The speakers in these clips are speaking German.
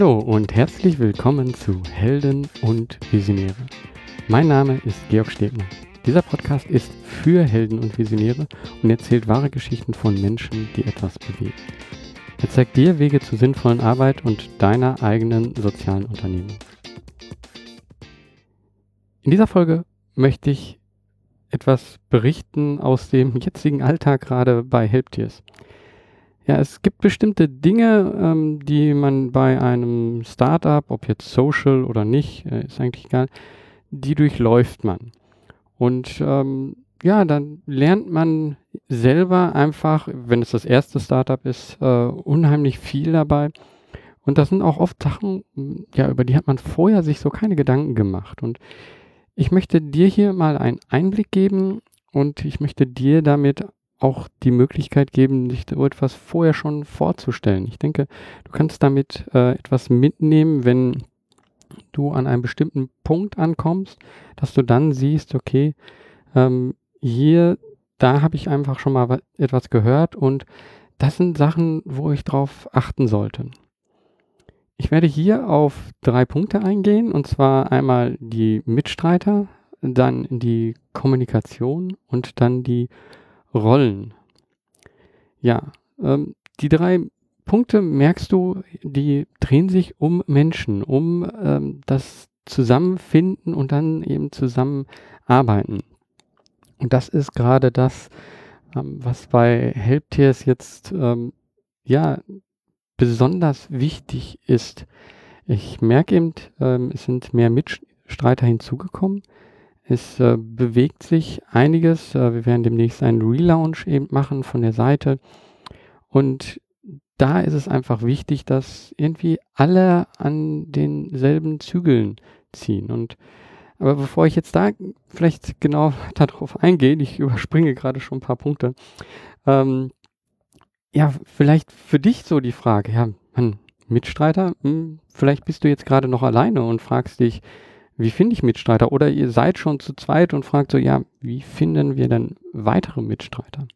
Hallo und herzlich willkommen zu Helden und Visionäre. Mein Name ist Georg Stegner. Dieser Podcast ist für Helden und Visionäre und erzählt wahre Geschichten von Menschen, die etwas bewegen. Er zeigt dir Wege zur sinnvollen Arbeit und deiner eigenen sozialen Unternehmung. In dieser Folge möchte ich etwas berichten aus dem jetzigen Alltag gerade bei Helptiers. Ja, es gibt bestimmte Dinge, ähm, die man bei einem Startup, ob jetzt Social oder nicht, äh, ist eigentlich egal, die durchläuft man. Und ähm, ja, dann lernt man selber einfach, wenn es das erste Startup ist, äh, unheimlich viel dabei. Und das sind auch oft Sachen, ja, über die hat man vorher sich so keine Gedanken gemacht. Und ich möchte dir hier mal einen Einblick geben und ich möchte dir damit auch die Möglichkeit geben, sich so etwas vorher schon vorzustellen. Ich denke, du kannst damit äh, etwas mitnehmen, wenn du an einem bestimmten Punkt ankommst, dass du dann siehst, okay, ähm, hier, da habe ich einfach schon mal etwas gehört und das sind Sachen, wo ich drauf achten sollte. Ich werde hier auf drei Punkte eingehen, und zwar einmal die Mitstreiter, dann die Kommunikation und dann die Rollen. Ja, ähm, die drei Punkte merkst du, die drehen sich um Menschen, um ähm, das Zusammenfinden und dann eben zusammenarbeiten. Und das ist gerade das, ähm, was bei Helptiers jetzt ähm, ja besonders wichtig ist. Ich merke eben, ähm, es sind mehr Mitstreiter hinzugekommen. Es äh, bewegt sich einiges. Äh, wir werden demnächst einen Relaunch eben machen von der Seite. Und da ist es einfach wichtig, dass irgendwie alle an denselben Zügeln ziehen. Und aber bevor ich jetzt da vielleicht genau darauf eingehe, ich überspringe gerade schon ein paar Punkte, ähm, ja, vielleicht für dich so die Frage, ja, Mann, Mitstreiter, hm, vielleicht bist du jetzt gerade noch alleine und fragst dich, wie finde ich Mitstreiter? Oder ihr seid schon zu zweit und fragt so, ja, wie finden wir denn weitere Mitstreiter?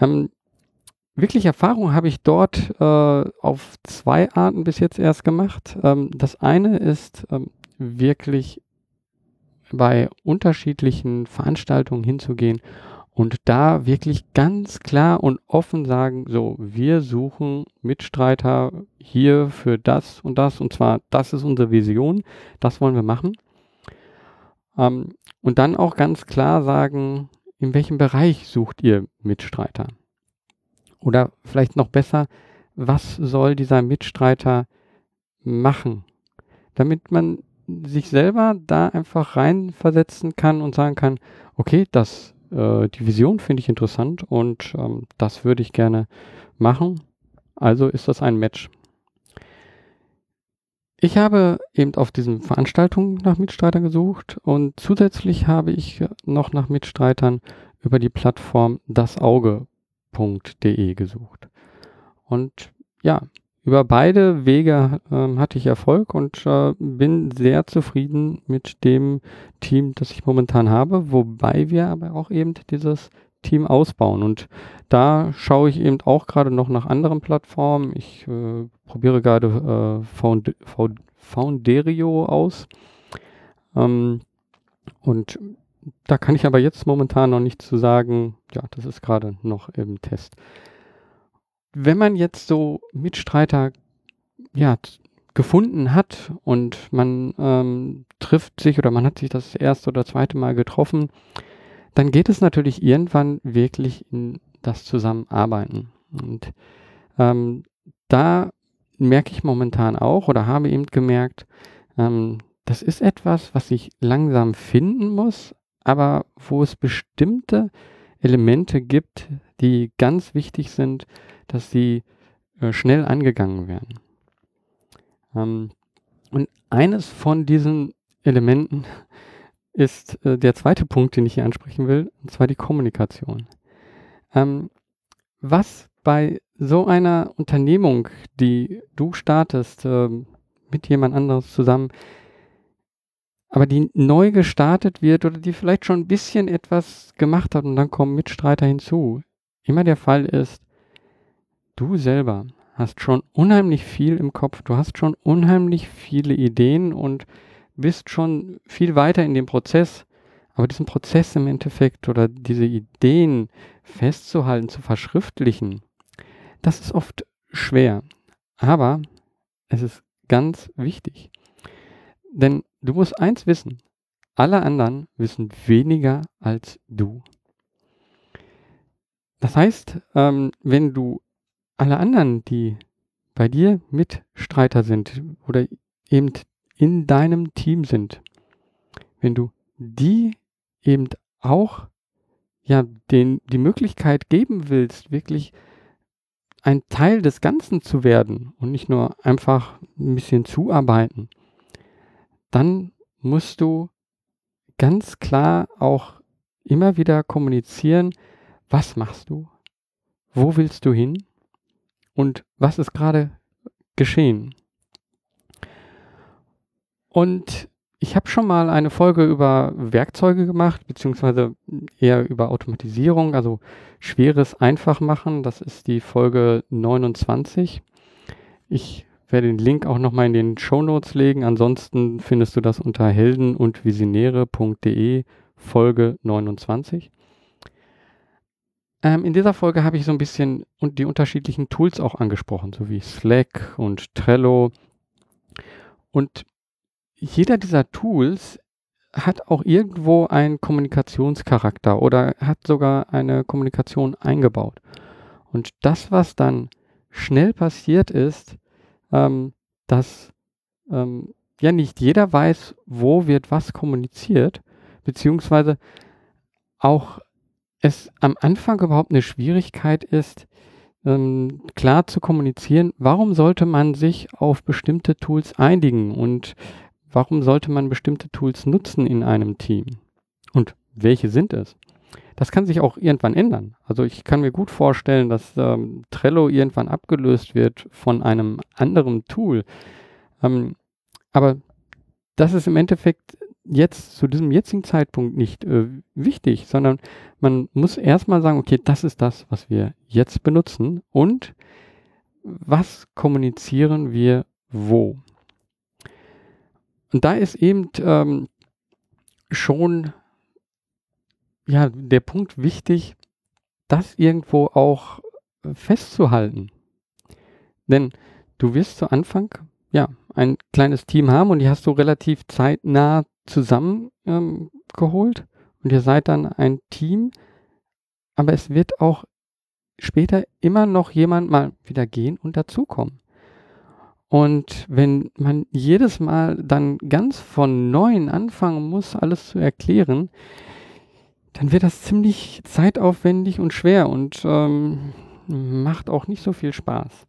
Ähm, wirklich Erfahrung habe ich dort äh, auf zwei Arten bis jetzt erst gemacht. Ähm, das eine ist ähm, wirklich bei unterschiedlichen Veranstaltungen hinzugehen und da wirklich ganz klar und offen sagen, so, wir suchen Mitstreiter hier für das und das und zwar, das ist unsere Vision, das wollen wir machen. Ähm, und dann auch ganz klar sagen, in welchem Bereich sucht ihr Mitstreiter? Oder vielleicht noch besser, was soll dieser Mitstreiter machen? Damit man sich selber da einfach reinversetzen kann und sagen kann, okay, das äh, die Vision finde ich interessant und ähm, das würde ich gerne machen. Also ist das ein Match. Ich habe eben auf diesen Veranstaltungen nach Mitstreitern gesucht und zusätzlich habe ich noch nach Mitstreitern über die Plattform dasauge.de gesucht. Und ja, über beide Wege äh, hatte ich Erfolg und äh, bin sehr zufrieden mit dem Team, das ich momentan habe, wobei wir aber auch eben dieses Team ausbauen. Und da schaue ich eben auch gerade noch nach anderen Plattformen. Ich äh, probiere gerade äh, Found Founderio aus. Ähm, und da kann ich aber jetzt momentan noch nichts zu sagen. Ja, das ist gerade noch im Test wenn man jetzt so Mitstreiter ja, gefunden hat und man ähm, trifft sich oder man hat sich das erste oder zweite Mal getroffen, dann geht es natürlich irgendwann wirklich in das Zusammenarbeiten. Und ähm, da merke ich momentan auch oder habe eben gemerkt, ähm, das ist etwas, was ich langsam finden muss, aber wo es bestimmte Elemente gibt, die ganz wichtig sind, dass sie äh, schnell angegangen werden. Ähm, und eines von diesen Elementen ist äh, der zweite Punkt, den ich hier ansprechen will, und zwar die Kommunikation. Ähm, was bei so einer Unternehmung, die du startest, äh, mit jemand anderes zusammen, aber die neu gestartet wird oder die vielleicht schon ein bisschen etwas gemacht hat und dann kommen Mitstreiter hinzu, immer der Fall ist, du selber hast schon unheimlich viel im Kopf, du hast schon unheimlich viele Ideen und bist schon viel weiter in dem Prozess. Aber diesen Prozess im Endeffekt oder diese Ideen festzuhalten, zu verschriftlichen, das ist oft schwer. Aber es ist ganz wichtig. Denn du musst eins wissen, alle anderen wissen weniger als du. Das heißt, ähm, wenn du alle anderen, die bei dir Mitstreiter sind oder eben in deinem Team sind, wenn du die eben auch ja den die Möglichkeit geben willst, wirklich ein Teil des Ganzen zu werden und nicht nur einfach ein bisschen zuarbeiten, dann musst du ganz klar auch immer wieder kommunizieren, was machst du, wo willst du hin und was ist gerade geschehen. Und ich habe schon mal eine Folge über Werkzeuge gemacht, beziehungsweise eher über Automatisierung, also schweres einfach machen. Das ist die Folge 29. Ich werde den Link auch nochmal in den Show Notes legen. Ansonsten findest du das unter helden- und visionäre.de Folge 29. Ähm, in dieser Folge habe ich so ein bisschen die unterschiedlichen Tools auch angesprochen, so wie Slack und Trello. Und jeder dieser Tools hat auch irgendwo einen Kommunikationscharakter oder hat sogar eine Kommunikation eingebaut. Und das, was dann schnell passiert ist, ähm, dass ähm, ja nicht jeder weiß, wo wird was kommuniziert, beziehungsweise auch es am Anfang überhaupt eine Schwierigkeit ist, ähm, klar zu kommunizieren, warum sollte man sich auf bestimmte Tools einigen und warum sollte man bestimmte Tools nutzen in einem Team? Und welche sind es? Das kann sich auch irgendwann ändern. Also ich kann mir gut vorstellen, dass ähm, Trello irgendwann abgelöst wird von einem anderen Tool. Ähm, aber das ist im Endeffekt jetzt zu diesem jetzigen Zeitpunkt nicht äh, wichtig, sondern man muss erstmal sagen, okay, das ist das, was wir jetzt benutzen und was kommunizieren wir wo. Und da ist eben ähm, schon ja, der Punkt wichtig, das irgendwo auch festzuhalten. Denn du wirst zu Anfang ja ein kleines Team haben und die hast du relativ zeitnah zusammengeholt ähm, und ihr seid dann ein Team, aber es wird auch später immer noch jemand mal wieder gehen und dazukommen. Und wenn man jedes Mal dann ganz von neuem anfangen muss, alles zu erklären, dann wird das ziemlich zeitaufwendig und schwer und ähm, macht auch nicht so viel Spaß.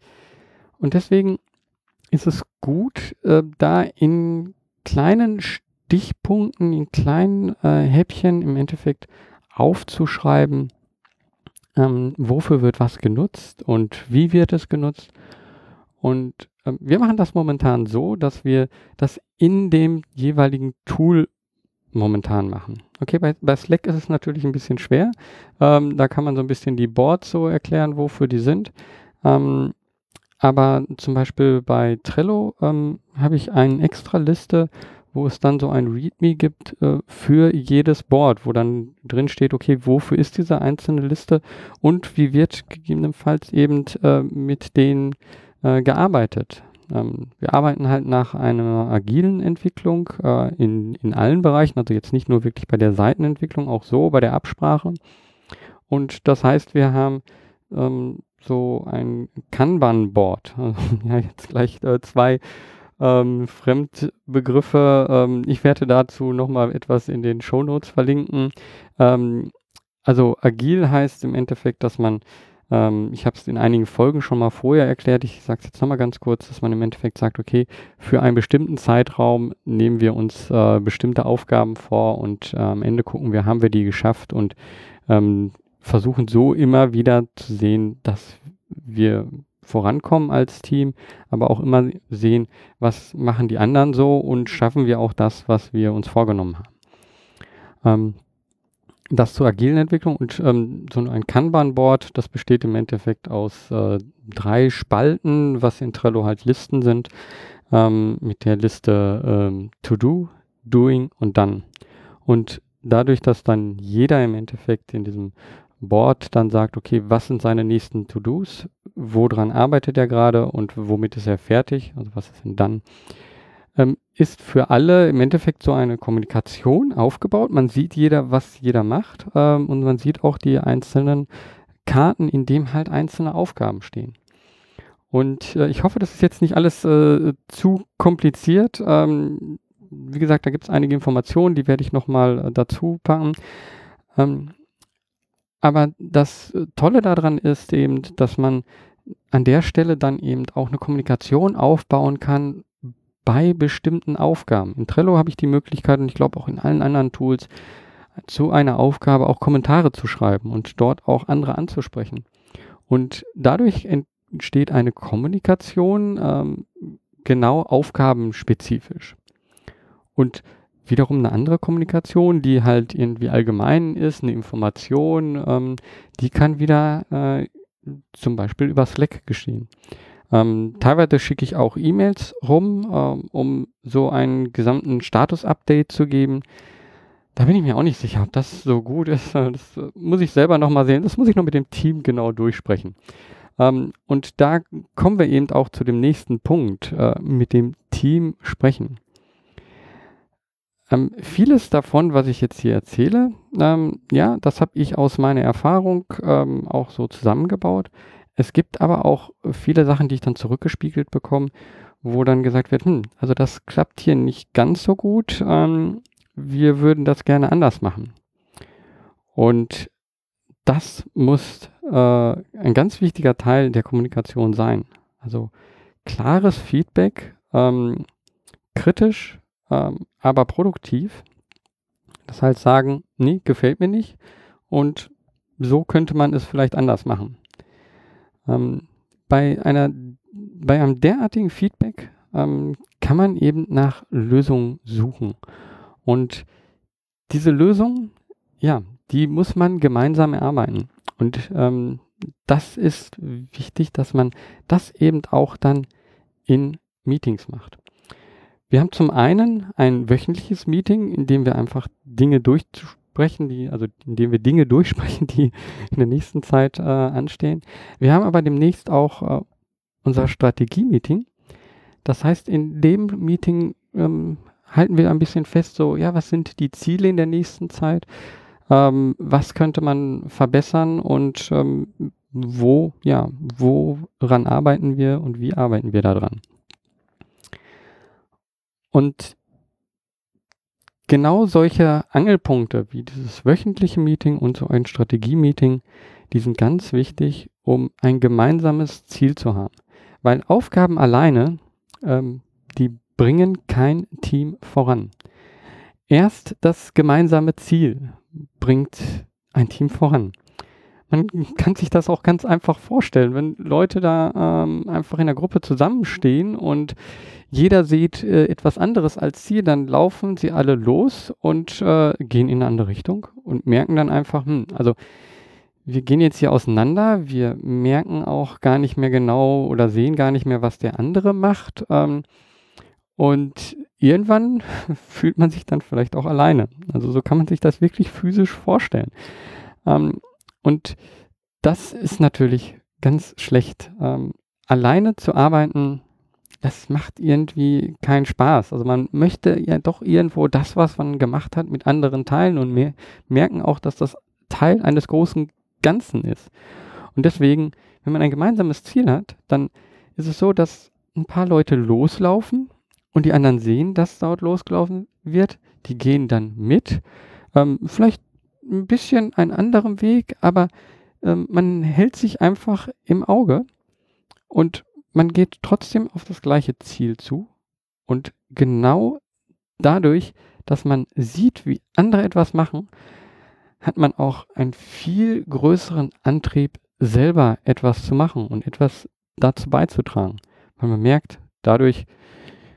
Und deswegen ist es gut, äh, da in kleinen Stichpunkten, in kleinen äh, Häppchen im Endeffekt aufzuschreiben, ähm, wofür wird was genutzt und wie wird es genutzt. Und ähm, wir machen das momentan so, dass wir das in dem jeweiligen Tool momentan machen. Okay, bei, bei Slack ist es natürlich ein bisschen schwer. Ähm, da kann man so ein bisschen die Boards so erklären, wofür die sind. Ähm, aber zum Beispiel bei Trello ähm, habe ich eine extra Liste, wo es dann so ein README gibt äh, für jedes Board, wo dann drin steht, okay, wofür ist diese einzelne Liste und wie wird gegebenenfalls eben äh, mit den äh, gearbeitet. Ähm, wir arbeiten halt nach einer agilen Entwicklung äh, in, in allen Bereichen, also jetzt nicht nur wirklich bei der Seitenentwicklung, auch so bei der Absprache. Und das heißt, wir haben ähm, so ein Kanban-Board. Also, ja, jetzt gleich äh, zwei ähm, Fremdbegriffe. Ähm, ich werde dazu nochmal etwas in den Show Notes verlinken. Ähm, also agil heißt im Endeffekt, dass man ähm, ich habe es in einigen Folgen schon mal vorher erklärt. Ich sage es jetzt nochmal ganz kurz, dass man im Endeffekt sagt, okay, für einen bestimmten Zeitraum nehmen wir uns äh, bestimmte Aufgaben vor und äh, am Ende gucken wir, haben wir die geschafft und ähm, versuchen so immer wieder zu sehen, dass wir vorankommen als Team, aber auch immer sehen, was machen die anderen so und schaffen wir auch das, was wir uns vorgenommen haben. Ähm, das zur agilen Entwicklung und ähm, so ein Kanban-Board, das besteht im Endeffekt aus äh, drei Spalten, was in Trello halt Listen sind, ähm, mit der Liste ähm, To Do, Doing und Done. Und dadurch, dass dann jeder im Endeffekt in diesem Board dann sagt, okay, was sind seine nächsten To-Dos, woran arbeitet er gerade und womit ist er fertig, also was ist denn dann, ähm, ist für alle im Endeffekt so eine Kommunikation aufgebaut. Man sieht jeder, was jeder macht ähm, und man sieht auch die einzelnen Karten, in dem halt einzelne Aufgaben stehen. Und äh, ich hoffe, das ist jetzt nicht alles äh, zu kompliziert. Ähm, wie gesagt, da gibt es einige Informationen, die werde ich nochmal äh, dazu packen. Ähm, aber das äh, Tolle daran ist eben, dass man an der Stelle dann eben auch eine Kommunikation aufbauen kann bei bestimmten Aufgaben. In Trello habe ich die Möglichkeit und ich glaube auch in allen anderen Tools zu einer Aufgabe auch Kommentare zu schreiben und dort auch andere anzusprechen. Und dadurch entsteht eine Kommunikation ähm, genau aufgabenspezifisch. Und wiederum eine andere Kommunikation, die halt irgendwie allgemein ist, eine Information, ähm, die kann wieder äh, zum Beispiel über Slack geschehen. Ähm, teilweise schicke ich auch E-Mails rum, ähm, um so einen gesamten Status-Update zu geben. Da bin ich mir auch nicht sicher, ob das so gut ist. Das muss ich selber nochmal sehen. Das muss ich noch mit dem Team genau durchsprechen. Ähm, und da kommen wir eben auch zu dem nächsten Punkt, äh, mit dem Team sprechen. Ähm, vieles davon, was ich jetzt hier erzähle, ähm, ja, das habe ich aus meiner Erfahrung ähm, auch so zusammengebaut. Es gibt aber auch viele Sachen, die ich dann zurückgespiegelt bekomme, wo dann gesagt wird, hm, also das klappt hier nicht ganz so gut. Ähm, wir würden das gerne anders machen. Und das muss äh, ein ganz wichtiger Teil der Kommunikation sein. Also klares Feedback, ähm, kritisch, ähm, aber produktiv. Das heißt sagen, nee, gefällt mir nicht und so könnte man es vielleicht anders machen. Ähm, bei einer, bei einem derartigen Feedback ähm, kann man eben nach Lösungen suchen. Und diese Lösung, ja, die muss man gemeinsam erarbeiten. Und ähm, das ist wichtig, dass man das eben auch dann in Meetings macht. Wir haben zum einen ein wöchentliches Meeting, in dem wir einfach Dinge durchsprechen, die, also in dem wir Dinge durchsprechen, die in der nächsten Zeit äh, anstehen. Wir haben aber demnächst auch äh, unser Strategie-Meeting. Das heißt, in dem Meeting ähm, halten wir ein bisschen fest, so, ja, was sind die Ziele in der nächsten Zeit? Ähm, was könnte man verbessern und ähm, wo, ja, woran arbeiten wir und wie arbeiten wir daran? Und genau solche Angelpunkte wie dieses wöchentliche Meeting und so ein Strategie-Meeting, die sind ganz wichtig, um ein gemeinsames Ziel zu haben. Weil Aufgaben alleine, ähm, die bringen kein Team voran. Erst das gemeinsame Ziel bringt ein Team voran. Man kann sich das auch ganz einfach vorstellen, wenn Leute da ähm, einfach in der Gruppe zusammenstehen und jeder sieht äh, etwas anderes als sie, dann laufen sie alle los und äh, gehen in eine andere Richtung und merken dann einfach, hm, also wir gehen jetzt hier auseinander, wir merken auch gar nicht mehr genau oder sehen gar nicht mehr, was der andere macht. Ähm, und irgendwann fühlt man sich dann vielleicht auch alleine. Also so kann man sich das wirklich physisch vorstellen. Ähm, und das ist natürlich ganz schlecht. Ähm, alleine zu arbeiten, das macht irgendwie keinen Spaß. Also man möchte ja doch irgendwo das, was man gemacht hat, mit anderen teilen und mehr, merken auch, dass das Teil eines großen Ganzen ist. Und deswegen, wenn man ein gemeinsames Ziel hat, dann ist es so, dass ein paar Leute loslaufen und die anderen sehen, dass dort losgelaufen wird. Die gehen dann mit. Ähm, vielleicht ein bisschen einen anderen Weg, aber ähm, man hält sich einfach im Auge und man geht trotzdem auf das gleiche Ziel zu. Und genau dadurch, dass man sieht, wie andere etwas machen, hat man auch einen viel größeren Antrieb, selber etwas zu machen und etwas dazu beizutragen. Weil man merkt, dadurch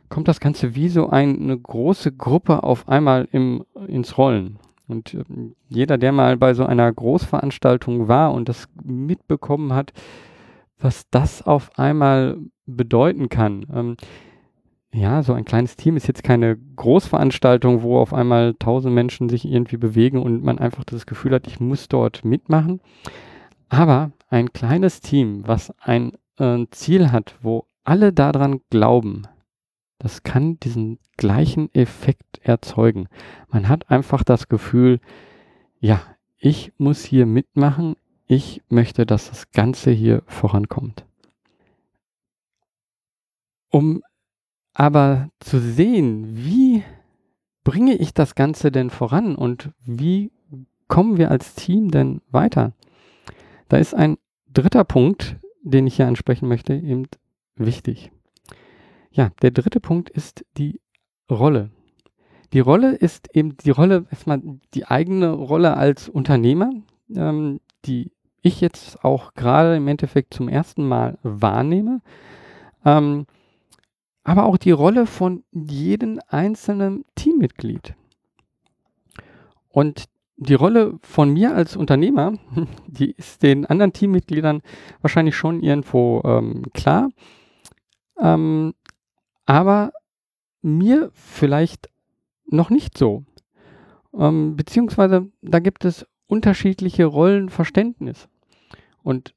kommt das Ganze wie so eine große Gruppe auf einmal im, ins Rollen. Und äh, jeder, der mal bei so einer Großveranstaltung war und das mitbekommen hat, was das auf einmal bedeuten kann. Ähm, ja, so ein kleines Team ist jetzt keine Großveranstaltung, wo auf einmal tausend Menschen sich irgendwie bewegen und man einfach das Gefühl hat, ich muss dort mitmachen. Aber ein kleines Team, was ein äh, Ziel hat, wo alle daran glauben, das kann diesen gleichen Effekt erzeugen. Man hat einfach das Gefühl, ja, ich muss hier mitmachen, ich möchte, dass das Ganze hier vorankommt. Um aber zu sehen, wie bringe ich das Ganze denn voran und wie kommen wir als Team denn weiter? Da ist ein dritter Punkt, den ich hier ansprechen möchte, eben wichtig. Ja, der dritte Punkt ist die Rolle. Die Rolle ist eben die Rolle, erstmal die eigene Rolle als Unternehmer, ähm, die ich jetzt auch gerade im Endeffekt zum ersten Mal wahrnehme. Ähm, aber auch die Rolle von jedem einzelnen Teammitglied. Und die Rolle von mir als Unternehmer, die ist den anderen Teammitgliedern wahrscheinlich schon irgendwo ähm, klar. Ähm, aber mir vielleicht noch nicht so. Ähm, beziehungsweise da gibt es unterschiedliche Rollenverständnis. Und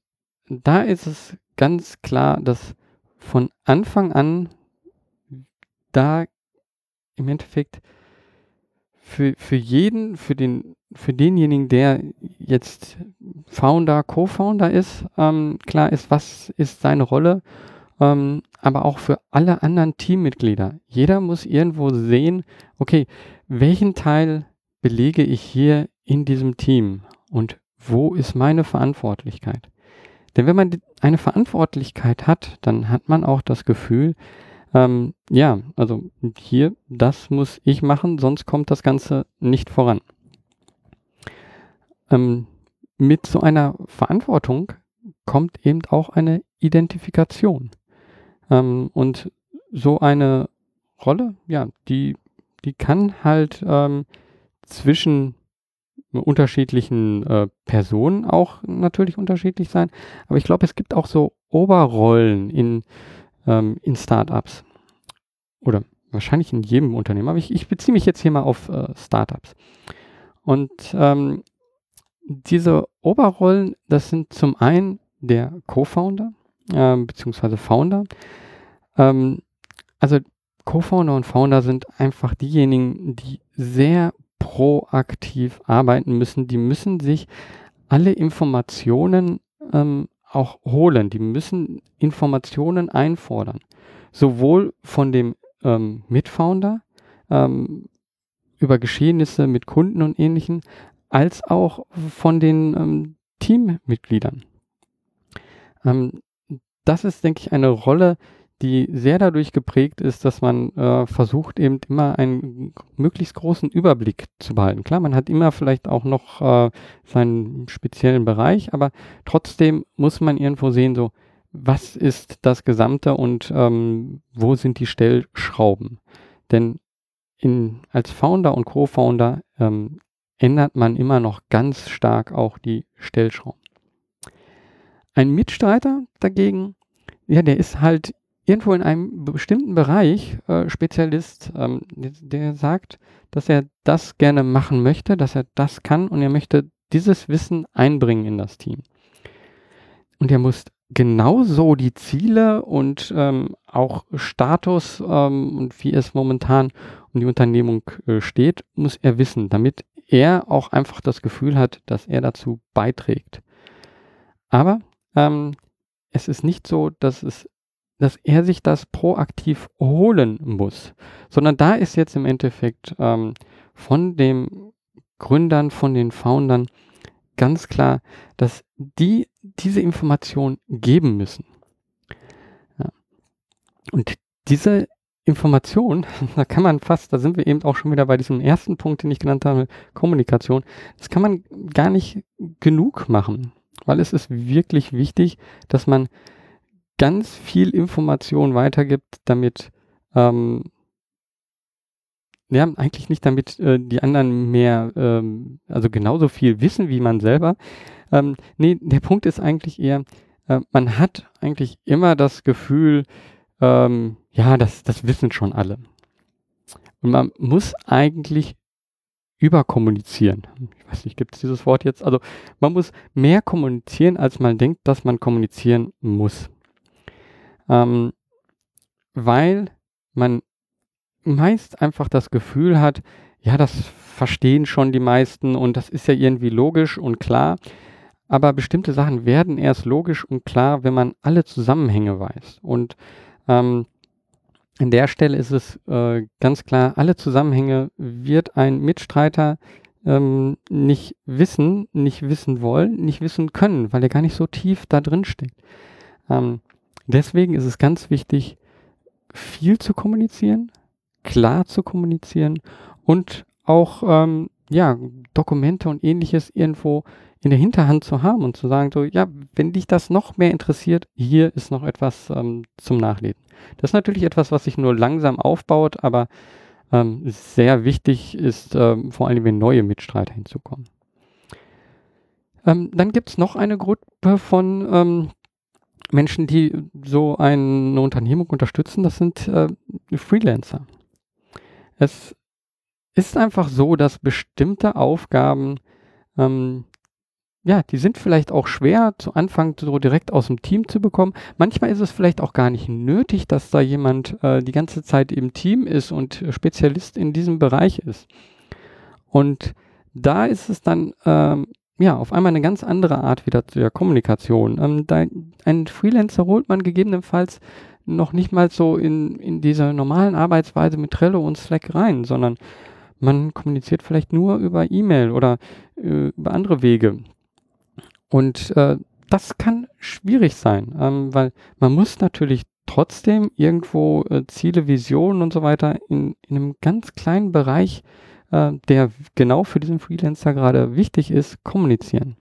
da ist es ganz klar, dass von Anfang an da im Endeffekt für, für jeden, für den, für denjenigen, der jetzt Founder, Co-Founder ist, ähm, klar ist, was ist seine Rolle, ähm, aber auch für alle anderen Teammitglieder. Jeder muss irgendwo sehen, okay, welchen Teil belege ich hier in diesem Team und wo ist meine Verantwortlichkeit? Denn wenn man eine Verantwortlichkeit hat, dann hat man auch das Gefühl, ähm, ja, also hier, das muss ich machen, sonst kommt das Ganze nicht voran. Ähm, mit so einer Verantwortung kommt eben auch eine Identifikation. Ähm, und so eine Rolle, ja, die, die kann halt ähm, zwischen unterschiedlichen äh, Personen auch natürlich unterschiedlich sein. Aber ich glaube, es gibt auch so Oberrollen in ähm, in Startups. Oder wahrscheinlich in jedem Unternehmen. Aber ich, ich beziehe mich jetzt hier mal auf äh, Startups. Und ähm, diese Oberrollen, das sind zum einen der Co-Founder äh, beziehungsweise Founder. Ähm, also Co-Founder und Founder sind einfach diejenigen, die sehr proaktiv arbeiten müssen. Die müssen sich alle Informationen ähm, auch holen. Die müssen Informationen einfordern. Sowohl von dem ähm, Mitfounder ähm, über Geschehnisse mit Kunden und ähnlichen, als auch von den ähm, Teammitgliedern. Das ist, denke ich, eine Rolle, die sehr dadurch geprägt ist, dass man äh, versucht, eben immer einen möglichst großen Überblick zu behalten. Klar, man hat immer vielleicht auch noch äh, seinen speziellen Bereich, aber trotzdem muss man irgendwo sehen, so, was ist das Gesamte und ähm, wo sind die Stellschrauben? Denn in, als Founder und Co-Founder ähm, ändert man immer noch ganz stark auch die Stellschrauben. Ein Mitstreiter dagegen, ja, der ist halt irgendwo in einem bestimmten Bereich äh, Spezialist, ähm, der, der sagt, dass er das gerne machen möchte, dass er das kann und er möchte dieses Wissen einbringen in das Team. Und er muss genauso die Ziele und ähm, auch Status ähm, und wie es momentan um die Unternehmung äh, steht, muss er wissen, damit er auch einfach das Gefühl hat, dass er dazu beiträgt. Aber ähm, es ist nicht so, dass es dass er sich das proaktiv holen muss, sondern da ist jetzt im Endeffekt ähm, von den Gründern, von den Foundern ganz klar, dass die diese Information geben müssen. Ja. Und diese Information, da kann man fast, da sind wir eben auch schon wieder bei diesem ersten Punkt, den ich genannt habe, Kommunikation, das kann man gar nicht genug machen, weil es ist wirklich wichtig, dass man ganz viel Information weitergibt, damit ähm, ja, eigentlich nicht damit äh, die anderen mehr, ähm, also genauso viel wissen wie man selber. Ähm, nee, der Punkt ist eigentlich eher, äh, man hat eigentlich immer das Gefühl, ähm, ja, das, das wissen schon alle. Und man muss eigentlich überkommunizieren. Ich weiß nicht, gibt es dieses Wort jetzt? Also man muss mehr kommunizieren, als man denkt, dass man kommunizieren muss. Ähm, weil man meist einfach das Gefühl hat, ja, das verstehen schon die meisten und das ist ja irgendwie logisch und klar. Aber bestimmte Sachen werden erst logisch und klar, wenn man alle Zusammenhänge weiß. Und ähm, an der Stelle ist es äh, ganz klar, alle Zusammenhänge wird ein Mitstreiter ähm, nicht wissen, nicht wissen wollen, nicht wissen können, weil er gar nicht so tief da drin steckt. Ähm, deswegen ist es ganz wichtig, viel zu kommunizieren, klar zu kommunizieren und auch ähm, ja, Dokumente und ähnliches irgendwo in der Hinterhand zu haben und zu sagen, so, ja, wenn dich das noch mehr interessiert, hier ist noch etwas ähm, zum Nachlesen. Das ist natürlich etwas, was sich nur langsam aufbaut, aber ähm, sehr wichtig ist, ähm, vor allem wenn neue Mitstreiter hinzukommen. Ähm, dann gibt es noch eine Gruppe von ähm, Menschen, die so eine Unternehmung unterstützen, das sind äh, Freelancer. Es ist einfach so, dass bestimmte Aufgaben ähm, ja, die sind vielleicht auch schwer zu Anfang so direkt aus dem Team zu bekommen. Manchmal ist es vielleicht auch gar nicht nötig, dass da jemand äh, die ganze Zeit im Team ist und Spezialist in diesem Bereich ist. Und da ist es dann ähm, ja auf einmal eine ganz andere Art wieder der Kommunikation. Ähm, da, einen Freelancer holt man gegebenenfalls noch nicht mal so in, in dieser normalen Arbeitsweise mit Trello und Slack rein, sondern man kommuniziert vielleicht nur über E-Mail oder äh, über andere Wege. Und äh, das kann schwierig sein, ähm, weil man muss natürlich trotzdem irgendwo äh, Ziele, Visionen und so weiter in, in einem ganz kleinen Bereich, äh, der genau für diesen Freelancer gerade wichtig ist, kommunizieren.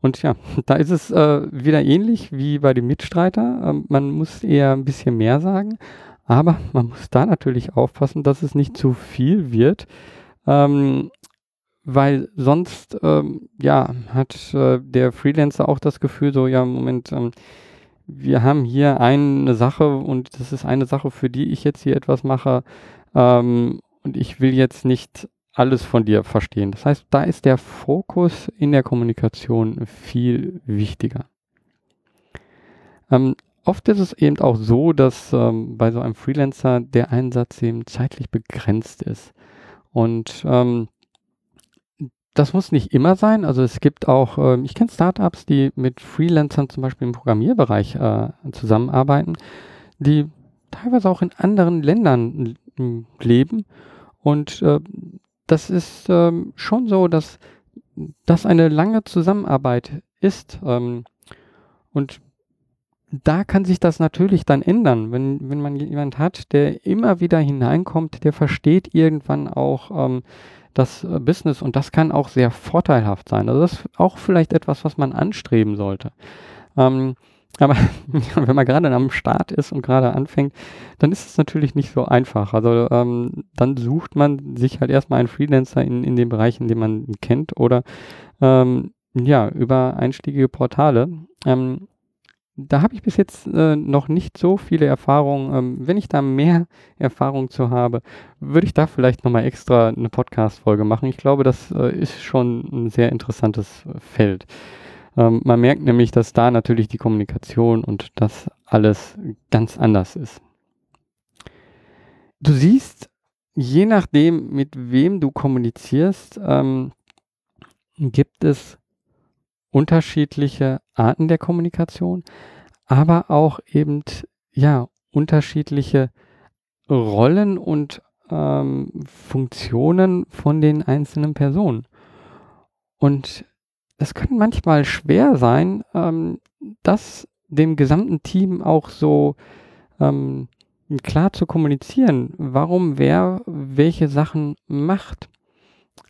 Und ja, da ist es äh, wieder ähnlich wie bei dem Mitstreiter. Ähm, man muss eher ein bisschen mehr sagen, aber man muss da natürlich aufpassen, dass es nicht zu viel wird. Ähm, weil sonst ähm, ja hat äh, der Freelancer auch das Gefühl so ja Moment ähm, wir haben hier eine Sache und das ist eine Sache für die ich jetzt hier etwas mache ähm, und ich will jetzt nicht alles von dir verstehen. Das heißt da ist der Fokus in der Kommunikation viel wichtiger. Ähm, oft ist es eben auch so dass ähm, bei so einem Freelancer der Einsatz eben zeitlich begrenzt ist. Und ähm, das muss nicht immer sein. Also es gibt auch, äh, ich kenne Startups, die mit Freelancern zum Beispiel im Programmierbereich äh, zusammenarbeiten, die teilweise auch in anderen Ländern leben. Und äh, das ist ähm, schon so, dass das eine lange Zusammenarbeit ist. Ähm, und da kann sich das natürlich dann ändern, wenn, wenn man jemand hat, der immer wieder hineinkommt, der versteht irgendwann auch, ähm, das äh, Business und das kann auch sehr vorteilhaft sein. Also das ist auch vielleicht etwas, was man anstreben sollte. Ähm, aber wenn man gerade am Start ist und gerade anfängt, dann ist es natürlich nicht so einfach. Also ähm, dann sucht man sich halt erstmal einen Freelancer in, in den Bereichen, den man kennt oder ähm, ja, über einstiegige Portale. Ähm, da habe ich bis jetzt äh, noch nicht so viele Erfahrungen. Ähm, wenn ich da mehr Erfahrung zu habe, würde ich da vielleicht nochmal extra eine Podcast-Folge machen. Ich glaube, das äh, ist schon ein sehr interessantes Feld. Ähm, man merkt nämlich, dass da natürlich die Kommunikation und das alles ganz anders ist. Du siehst, je nachdem, mit wem du kommunizierst, ähm, gibt es unterschiedliche Arten der Kommunikation, aber auch eben ja unterschiedliche Rollen und ähm, Funktionen von den einzelnen Personen. Und es kann manchmal schwer sein, ähm, das dem gesamten Team auch so ähm, klar zu kommunizieren, warum wer welche Sachen macht.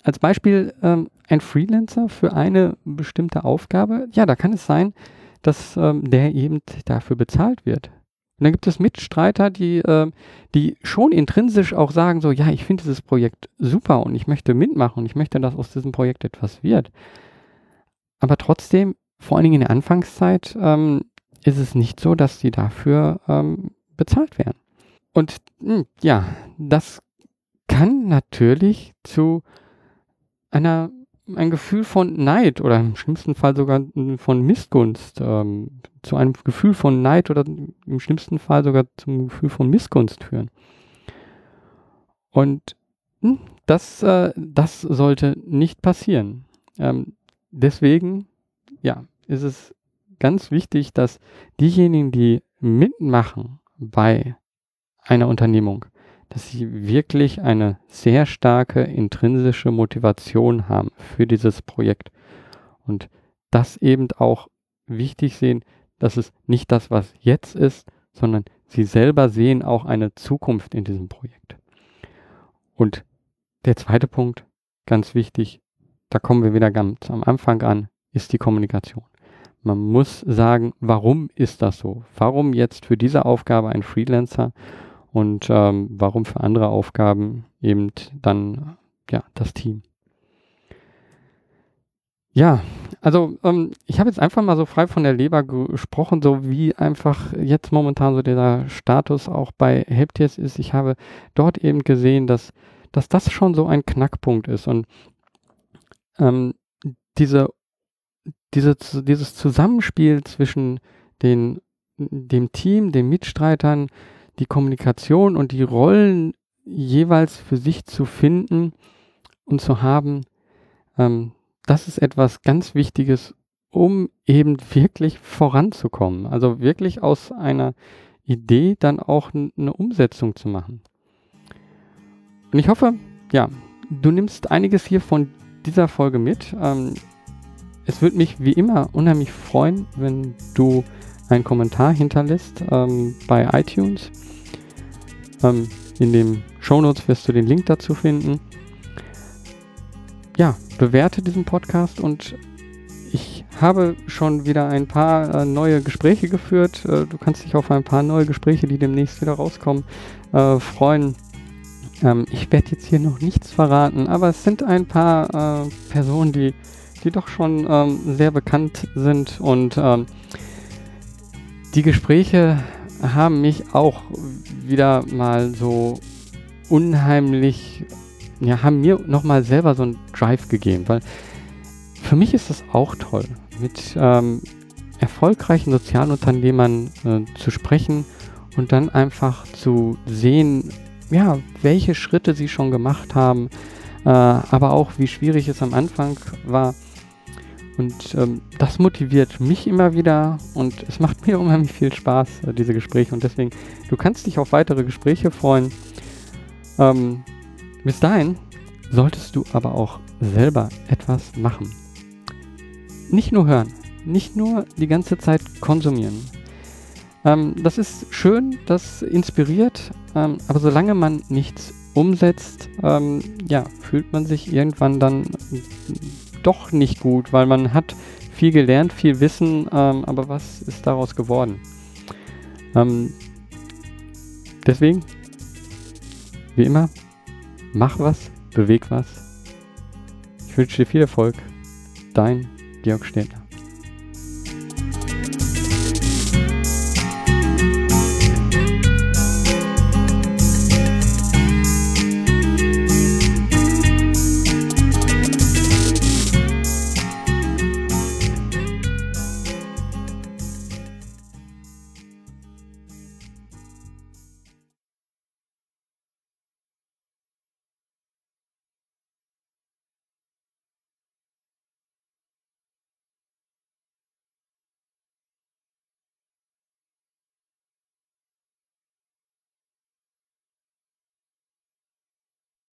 Als Beispiel ähm, ein Freelancer für eine bestimmte Aufgabe, ja, da kann es sein, dass ähm, der eben dafür bezahlt wird. Und dann gibt es Mitstreiter, die, äh, die schon intrinsisch auch sagen, so, ja, ich finde dieses Projekt super und ich möchte mitmachen und ich möchte, dass aus diesem Projekt etwas wird. Aber trotzdem, vor allen Dingen in der Anfangszeit, ähm, ist es nicht so, dass sie dafür ähm, bezahlt werden. Und mh, hm, ja, das kann natürlich zu einer ein Gefühl von Neid oder im schlimmsten Fall sogar von Missgunst, ähm, zu einem Gefühl von Neid oder im schlimmsten Fall sogar zum Gefühl von Missgunst führen. Und hm, das, äh, das sollte nicht passieren. Ähm, deswegen, ja, ist es ganz wichtig, dass diejenigen, die mitmachen bei einer Unternehmung, dass sie wirklich eine sehr starke intrinsische Motivation haben für dieses Projekt. Und das eben auch wichtig sehen, dass es nicht das, was jetzt ist, sondern sie selber sehen auch eine Zukunft in diesem Projekt. Und der zweite Punkt, ganz wichtig, da kommen wir wieder ganz am Anfang an, ist die Kommunikation. Man muss sagen, warum ist das so? Warum jetzt für diese Aufgabe ein Freelancer und ähm, warum für andere Aufgaben eben dann ja das Team. Ja, also ähm, ich habe jetzt einfach mal so frei von der Leber gesprochen, so wie einfach jetzt momentan so der Status auch bei Helptiers ist. Ich habe dort eben gesehen, dass, dass das schon so ein Knackpunkt ist und ähm, diese, diese, dieses Zusammenspiel zwischen den, dem Team, den Mitstreitern, die Kommunikation und die Rollen jeweils für sich zu finden und zu haben, ähm, das ist etwas ganz Wichtiges, um eben wirklich voranzukommen. Also wirklich aus einer Idee dann auch eine Umsetzung zu machen. Und ich hoffe, ja, du nimmst einiges hier von dieser Folge mit. Ähm, es würde mich wie immer unheimlich freuen, wenn du einen Kommentar hinterlässt ähm, bei iTunes. Ähm, in den Shownotes wirst du den Link dazu finden. Ja, bewerte diesen Podcast und ich habe schon wieder ein paar äh, neue Gespräche geführt. Äh, du kannst dich auf ein paar neue Gespräche, die demnächst wieder rauskommen, äh, freuen. Ähm, ich werde jetzt hier noch nichts verraten, aber es sind ein paar äh, Personen, die, die doch schon ähm, sehr bekannt sind und ähm, die Gespräche haben mich auch wieder mal so unheimlich, ja, haben mir nochmal selber so einen Drive gegeben, weil für mich ist das auch toll, mit ähm, erfolgreichen Sozialunternehmern äh, zu sprechen und dann einfach zu sehen, ja, welche Schritte sie schon gemacht haben, äh, aber auch wie schwierig es am Anfang war und ähm, das motiviert mich immer wieder und es macht mir unheimlich viel Spaß, äh, diese Gespräche. Und deswegen, du kannst dich auf weitere Gespräche freuen. Ähm, bis dahin solltest du aber auch selber etwas machen. Nicht nur hören, nicht nur die ganze Zeit konsumieren. Ähm, das ist schön, das inspiriert, ähm, aber solange man nichts umsetzt, ähm, ja, fühlt man sich irgendwann dann doch nicht gut, weil man hat viel gelernt, viel Wissen, ähm, aber was ist daraus geworden? Ähm, deswegen, wie immer, mach was, beweg was. Ich wünsche dir viel Erfolg. Dein Georg Städter.